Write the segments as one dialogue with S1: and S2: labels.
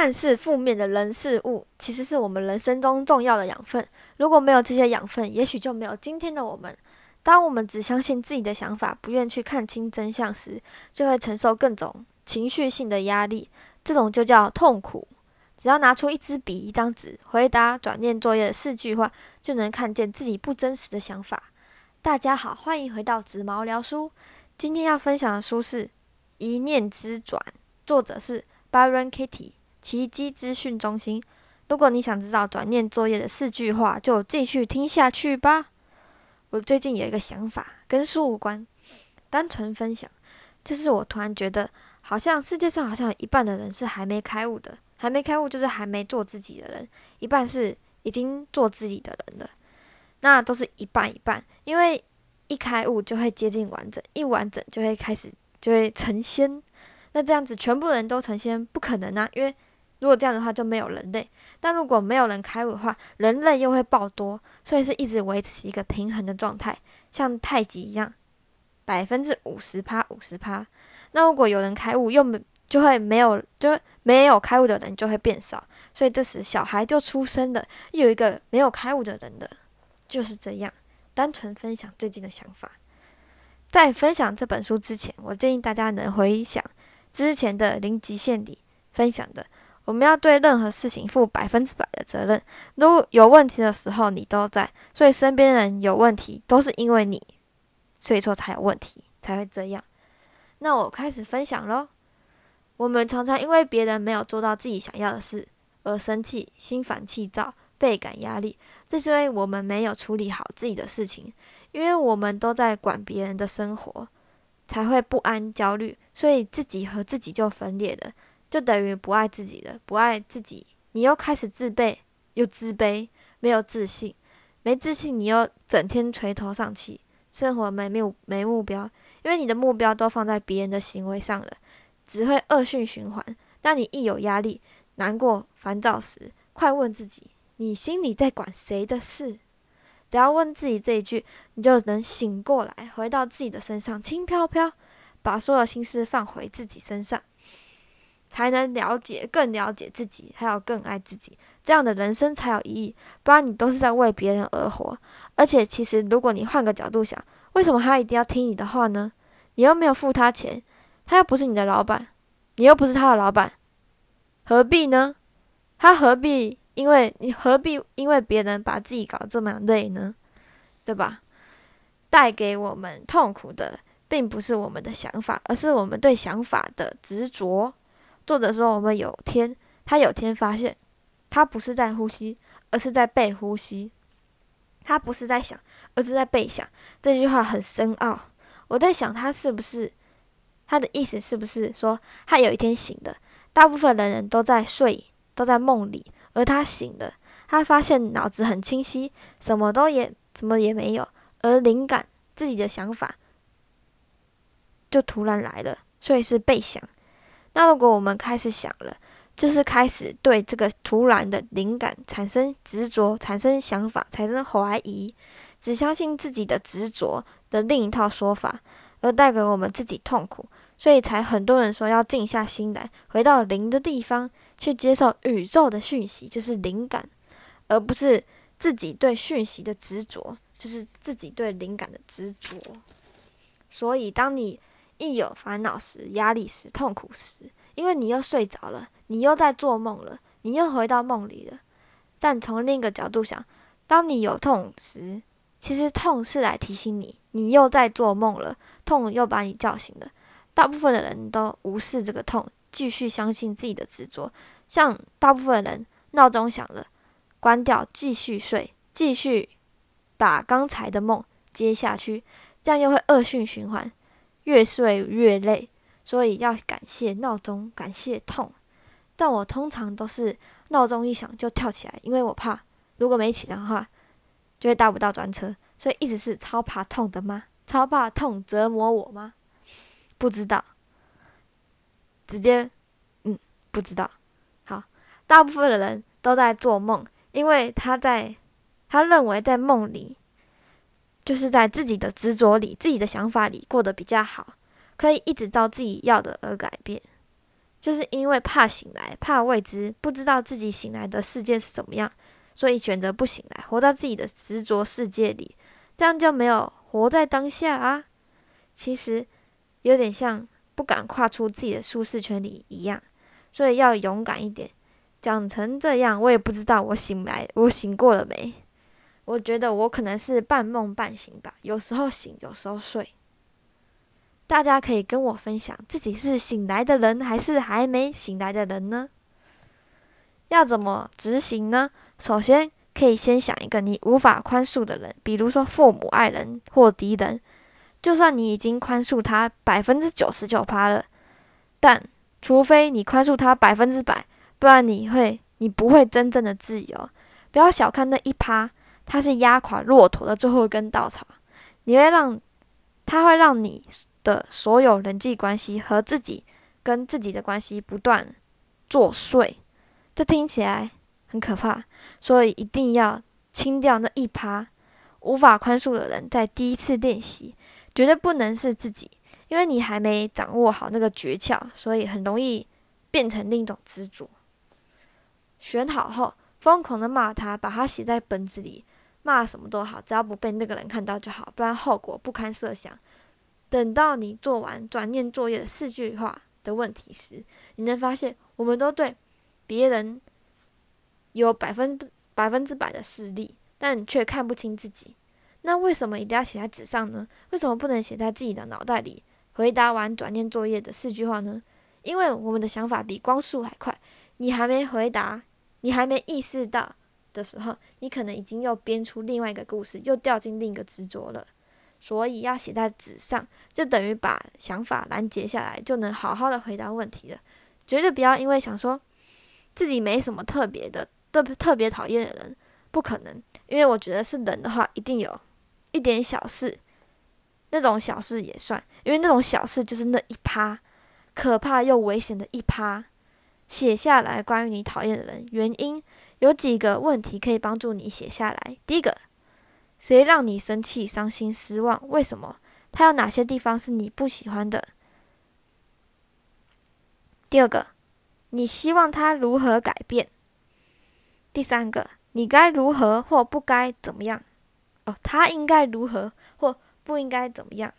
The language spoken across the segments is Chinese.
S1: 看似负面的人事物，其实是我们人生中重要的养分。如果没有这些养分，也许就没有今天的我们。当我们只相信自己的想法，不愿去看清真相时，就会承受各种情绪性的压力，这种就叫痛苦。只要拿出一支笔、一张纸，回答转念作业的四句话，就能看见自己不真实的想法。大家好，欢迎回到紫毛聊书。今天要分享的书是《一念之转》，作者是 Byron Katie，奇迹资讯中心。如果你想知道转念作业的四句话，就继续听下去吧。我最近有一个想法，跟书无关，单纯分享。就是我突然觉得，好像世界上好像有一半的人是还没开悟的。还没开悟，就是还没做自己的人；一半是已经做自己的人了，那都是一半一半。因为一开悟就会接近完整，一完整就会开始就会成仙。那这样子全部人都成仙不可能啊！因为如果这样的话就没有人类。但如果没有人开悟的话，人类又会爆多，所以是一直维持一个平衡的状态，像太极一样，百分之五十趴五十趴。那如果有人开悟，又没。就会没有，就没有开悟的人就会变少，所以这时小孩就出生了，又有一个没有开悟的人的，就是这样。单纯分享最近的想法，在分享这本书之前，我建议大家能回想之前的零极限里分享的，我们要对任何事情负百分之百的责任。如有问题的时候你都在，所以身边人有问题都是因为你，所以说才有问题，才会这样。那我开始分享喽。我们常常因为别人没有做到自己想要的事而生气、心烦气躁、倍感压力，这是因为我们没有处理好自己的事情。因为我们都在管别人的生活，才会不安、焦虑，所以自己和自己就分裂了，就等于不爱自己了。不爱自己，你又开始自卑，又自卑，没有自信，没自信，你又整天垂头丧气，生活没目没目标，因为你的目标都放在别人的行为上了。只会恶性循环。当你一有压力、难过、烦躁时，快问自己：你心里在管谁的事？只要问自己这一句，你就能醒过来，回到自己的身上，轻飘飘，把所有心思放回自己身上，才能了解、更了解自己，还有更爱自己。这样的人生才有意义。不然你都是在为别人而活。而且，其实如果你换个角度想，为什么他一定要听你的话呢？你又没有付他钱。他又不是你的老板，你又不是他的老板，何必呢？他何必？因为你何必因为别人把自己搞这么累呢？对吧？带给我们痛苦的，并不是我们的想法，而是我们对想法的执着。作者说，我们有天，他有天发现，他不是在呼吸，而是在被呼吸；他不是在想，而是在被想。这句话很深奥。我在想，他是不是？他的意思是不是说，他有一天醒了，大部分的人都在睡，都在梦里，而他醒了，他发现脑子很清晰，什么都也什么也没有，而灵感自己的想法就突然来了，所以是被想。那如果我们开始想了，就是开始对这个突然的灵感产生执着，产生想法，产生怀疑，只相信自己的执着的另一套说法。而带给我们自己痛苦，所以才很多人说要静下心来，回到灵的地方去接受宇宙的讯息，就是灵感，而不是自己对讯息的执着，就是自己对灵感的执着。所以，当你一有烦恼时、压力时、痛苦时，因为你又睡着了，你又在做梦了，你又回到梦里了。但从另一个角度想，当你有痛时，其实痛是来提醒你，你又在做梦了，痛又把你叫醒了。大部分的人都无视这个痛，继续相信自己的执着。像大部分人，闹钟响了，关掉，继续睡，继续把刚才的梦接下去，这样又会恶性循环，越睡越累。所以要感谢闹钟，感谢痛。但我通常都是闹钟一响就跳起来，因为我怕如果没起的话。就会搭不到专车，所以一直是超怕痛的吗？超怕痛折磨我吗？不知道，直接嗯不知道。好，大部分的人都在做梦，因为他在他认为在梦里，就是在自己的执着里、自己的想法里过得比较好，可以一直到自己要的而改变。就是因为怕醒来，怕未知，不知道自己醒来的世界是怎么样，所以选择不醒来，活到自己的执着世界里，这样就没有活在当下啊。其实有点像不敢跨出自己的舒适圈里一样，所以要勇敢一点。讲成这样，我也不知道我醒来，我醒过了没？我觉得我可能是半梦半醒吧，有时候醒，有时候睡。大家可以跟我分享，自己是醒来的人还是还没醒来的人呢？要怎么执行呢？首先，可以先想一个你无法宽恕的人，比如说父母、爱人或敌人。就算你已经宽恕他百分之九十九趴了，但除非你宽恕他百分之百，不然你会，你不会真正的自由。不要小看那一趴，它是压垮骆驼的最后一根稻草。你会让，它会让你。的所有人际关系和自己跟自己的关系不断作祟，这听起来很可怕，所以一定要清掉那一趴无法宽恕的人。在第一次练习，绝对不能是自己，因为你还没掌握好那个诀窍，所以很容易变成另一种执着。选好后，疯狂的骂他，把他写在本子里，骂什么都好，只要不被那个人看到就好，不然后果不堪设想。等到你做完转念作业的四句话的问题时，你能发现，我们都对别人有百分百分之百的视力，但却看不清自己。那为什么一定要写在纸上呢？为什么不能写在自己的脑袋里？回答完转念作业的四句话呢？因为我们的想法比光速还快。你还没回答，你还没意识到的时候，你可能已经又编出另外一个故事，又掉进另一个执着了。所以要写在纸上，就等于把想法拦截下来，就能好好的回答问题了。绝对不要因为想说自己没什么特别的、特特别讨厌的人，不可能。因为我觉得是人的话，一定有一点小事，那种小事也算。因为那种小事就是那一趴可怕又危险的一趴。写下来关于你讨厌的人原因，有几个问题可以帮助你写下来。第一个。谁让你生气、伤心、失望？为什么？他有哪些地方是你不喜欢的？第二个，你希望他如何改变？第三个，你该如何或不该怎么样？哦，他应该如何或不应该怎么样？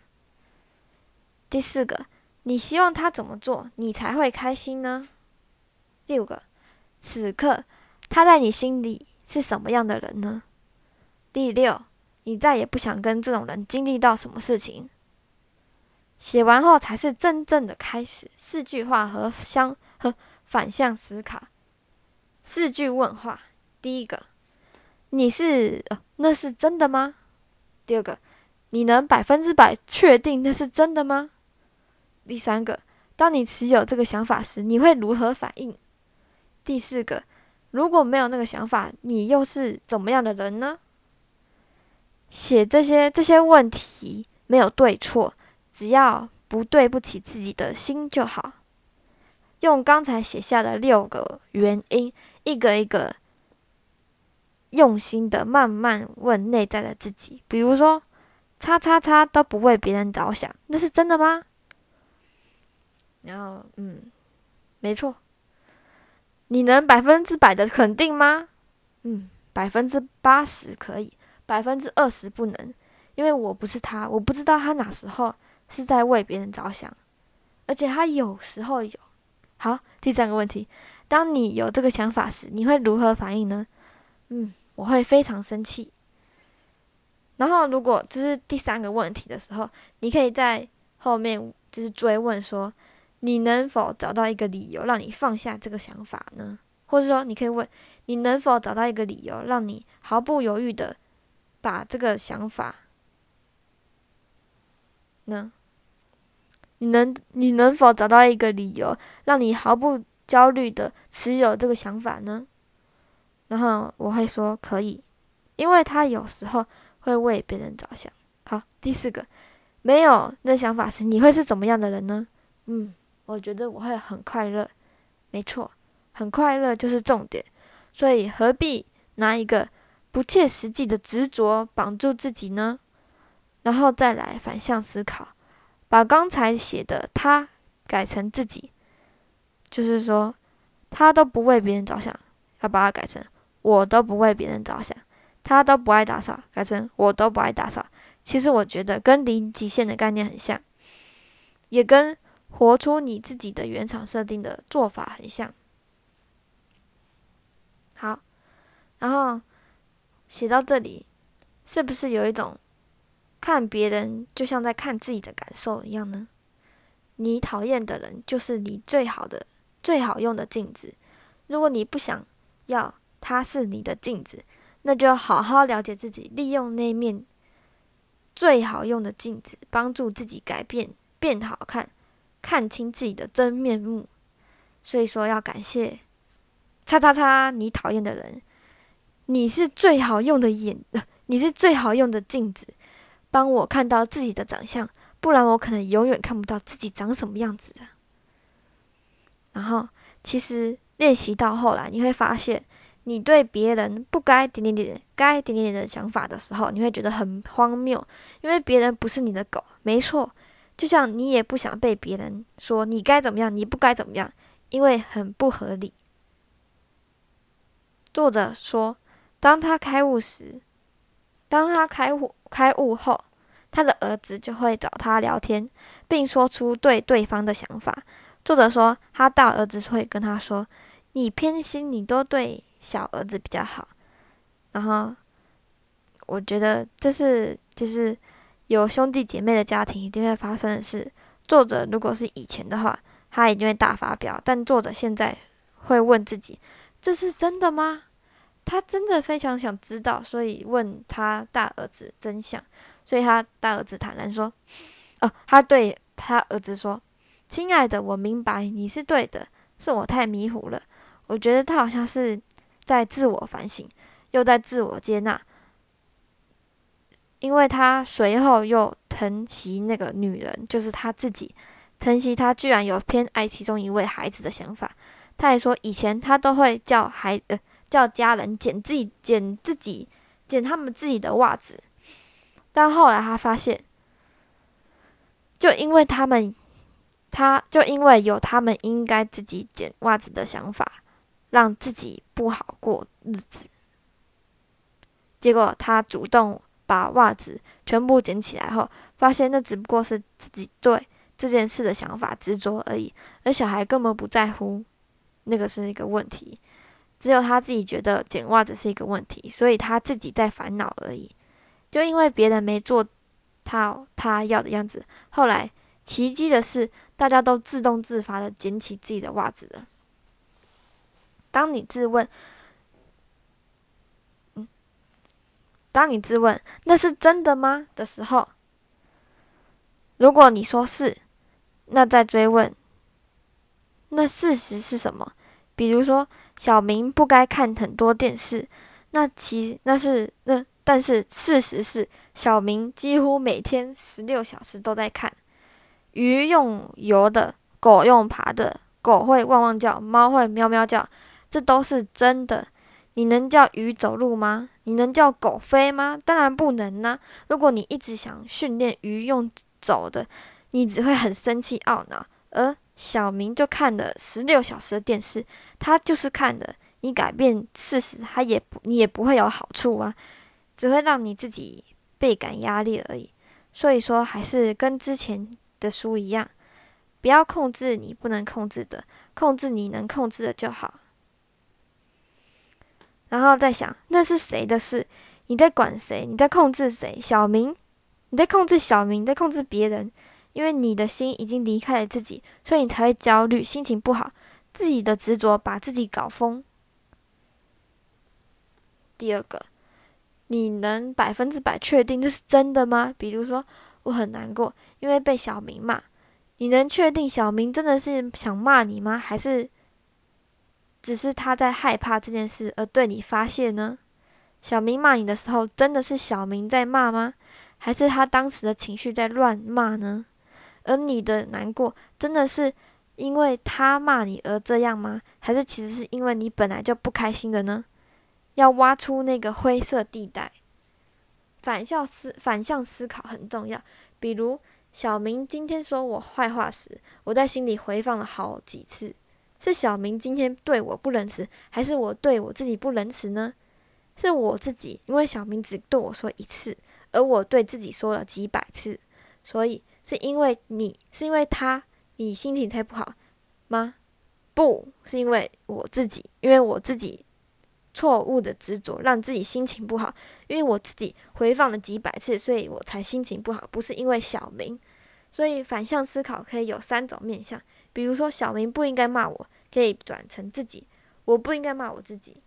S1: 第四个，你希望他怎么做，你才会开心呢？第五个，此刻他在你心里是什么样的人呢？第六。你再也不想跟这种人经历到什么事情。写完后才是真正的开始。四句话和相和反向思考。四句问话：第一个，你是那是真的吗？第二个，你能百分之百确定那是真的吗？第三个，当你持有这个想法时，你会如何反应？第四个，如果没有那个想法，你又是怎么样的人呢？写这些这些问题没有对错，只要不对不起自己的心就好。用刚才写下的六个原因，一个一个用心的慢慢问内在的自己。比如说，叉叉叉都不为别人着想，那是真的吗？然后，嗯，没错。你能百分之百的肯定吗？嗯，百分之八十可以。百分之二十不能，因为我不是他，我不知道他哪时候是在为别人着想，而且他有时候有。好，第三个问题，当你有这个想法时，你会如何反应呢？嗯，我会非常生气。然后，如果这是第三个问题的时候，你可以在后面就是追问说，你能否找到一个理由让你放下这个想法呢？或者说，你可以问，你能否找到一个理由让你毫不犹豫的。把这个想法，呢？你能你能否找到一个理由，让你毫不焦虑的持有这个想法呢？然后我会说可以，因为他有时候会为别人着想。好，第四个，没有那想法时，你会是怎么样的人呢？嗯，我觉得我会很快乐。没错，很快乐就是重点。所以何必拿一个？不切实际的执着绑住自己呢？然后再来反向思考，把刚才写的他改成自己，就是说他都不为别人着想，要把它改成我都不为别人着想。他都不爱打扫，改成我都不爱打扫。其实我觉得跟零极限的概念很像，也跟活出你自己的原厂设定的做法很像。好，然后写到这里，是不是有一种看别人就像在看自己的感受一样呢？你讨厌的人就是你最好的、最好用的镜子。如果你不想要他是你的镜子，那就好好了解自己，利用那面最好用的镜子，帮助自己改变、变好看，看清自己的真面目。所以说，要感谢叉叉叉你讨厌的人，你是最好用的眼，你是最好用的镜子，帮我看到自己的长相。不然我可能永远看不到自己长什么样子的。然后，其实练习到后来，你会发现，你对别人不该点点点、该点点点的想法的时候，你会觉得很荒谬，因为别人不是你的狗，没错。就像你也不想被别人说你该怎么样，你不该怎么样，因为很不合理。作者说，当他开悟时，当他开悟开悟后。他的儿子就会找他聊天，并说出对对方的想法。作者说，他大儿子会跟他说：“你偏心，你都对小儿子比较好。”然后，我觉得这是就是有兄弟姐妹的家庭一定会发生的事。作者如果是以前的话，他一定会大发飙。但作者现在会问自己：“这是真的吗？”他真的非常想知道，所以问他大儿子真相。所以他大儿子坦然说：“哦，他对他儿子说，亲爱的，我明白你是对的，是我太迷糊了。我觉得他好像是在自我反省，又在自我接纳，因为他随后又疼惜那个女人，就是他自己，疼惜他居然有偏爱其中一位孩子的想法。他还说，以前他都会叫孩呃叫家人捡自己捡自己捡他们自己的袜子。”但后来他发现，就因为他们，他就因为有他们应该自己捡袜子的想法，让自己不好过日子。结果他主动把袜子全部捡起来后，发现那只不过是自己对这件事的想法执着而已，而小孩根本不在乎那个是一个问题，只有他自己觉得捡袜子是一个问题，所以他自己在烦恼而已。就因为别人没做他他要的样子，后来奇迹的是，大家都自动自发的捡起自己的袜子了。当你自问，嗯，当你质问那是真的吗的时候，如果你说是，那再追问，那事实是什么？比如说，小明不该看很多电视，那其那是那。但是事实是，小明几乎每天十六小时都在看。鱼用游的，狗用爬的，狗会汪汪叫，猫会喵喵叫，这都是真的。你能叫鱼走路吗？你能叫狗飞吗？当然不能呢。如果你一直想训练鱼用走的，你只会很生气懊恼。而小明就看了十六小时的电视，他就是看的。你改变事实，他也不，你也不会有好处啊。只会让你自己倍感压力而已，所以说还是跟之前的书一样，不要控制你不能控制的，控制你能控制的就好。然后再想，那是谁的事？你在管谁？你在控制谁？小明，你在控制小明，在控制别人，因为你的心已经离开了自己，所以你才会焦虑，心情不好，自己的执着把自己搞疯。第二个。你能百分之百确定这是真的吗？比如说，我很难过，因为被小明骂。你能确定小明真的是想骂你吗？还是只是他在害怕这件事而对你发泄呢？小明骂你的时候，真的是小明在骂吗？还是他当时的情绪在乱骂呢？而你的难过，真的是因为他骂你而这样吗？还是其实是因为你本来就不开心的呢？要挖出那个灰色地带，反向思反向思考很重要。比如小明今天说我坏话时，我在心里回放了好几次，是小明今天对我不仁慈，还是我对我自己不仁慈呢？是我自己，因为小明只对我说一次，而我对自己说了几百次，所以是因为你是因为他，你心情才不好吗？不是因为我自己，因为我自己错误的执着让自己心情不好，因为我自己回放了几百次，所以我才心情不好，不是因为小明。所以反向思考可以有三种面向，比如说小明不应该骂我，可以转成自己，我不应该骂我自己，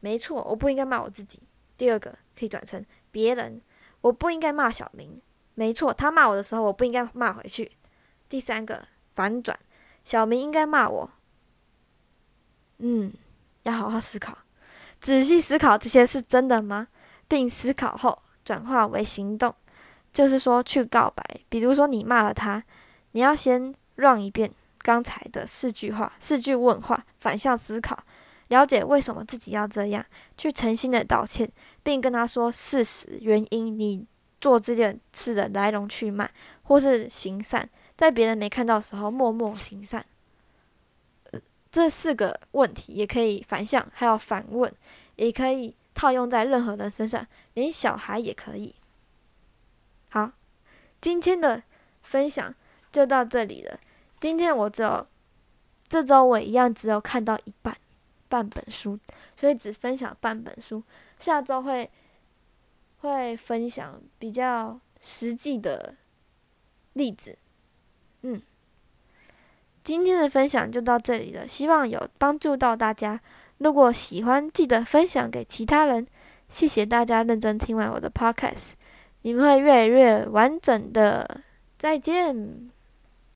S1: 没错，我不应该骂我自己。第二个可以转成别人，我不应该骂小明，没错，他骂我的时候我不应该骂回去。第三个反转，小明应该骂我，嗯，要好好思考，仔细思考这些是真的吗？并思考后转化为行动。就是说去。告白，比如说你骂了他，你要先让一遍刚才的四句话，四句问话，反向思考，了解为什么自己要这样，去诚心的道歉，并跟他说事实原因，你做这件事的来龙去脉，或是行善，在别人没看到的时候默默行善。这四个问题也可以反向，还有反问，也可以套用在任何人身上，连小孩也可以。好，今天的分享就到这里了。今天我只有这周我一样只有看到一半半本书，所以只分享半本书。下周会会分享比较实际的例子。嗯，今天的分享就到这里了，希望有帮助到大家。如果喜欢，记得分享给其他人。谢谢大家认真听完我的 podcast。你们会越来越完整的，再见。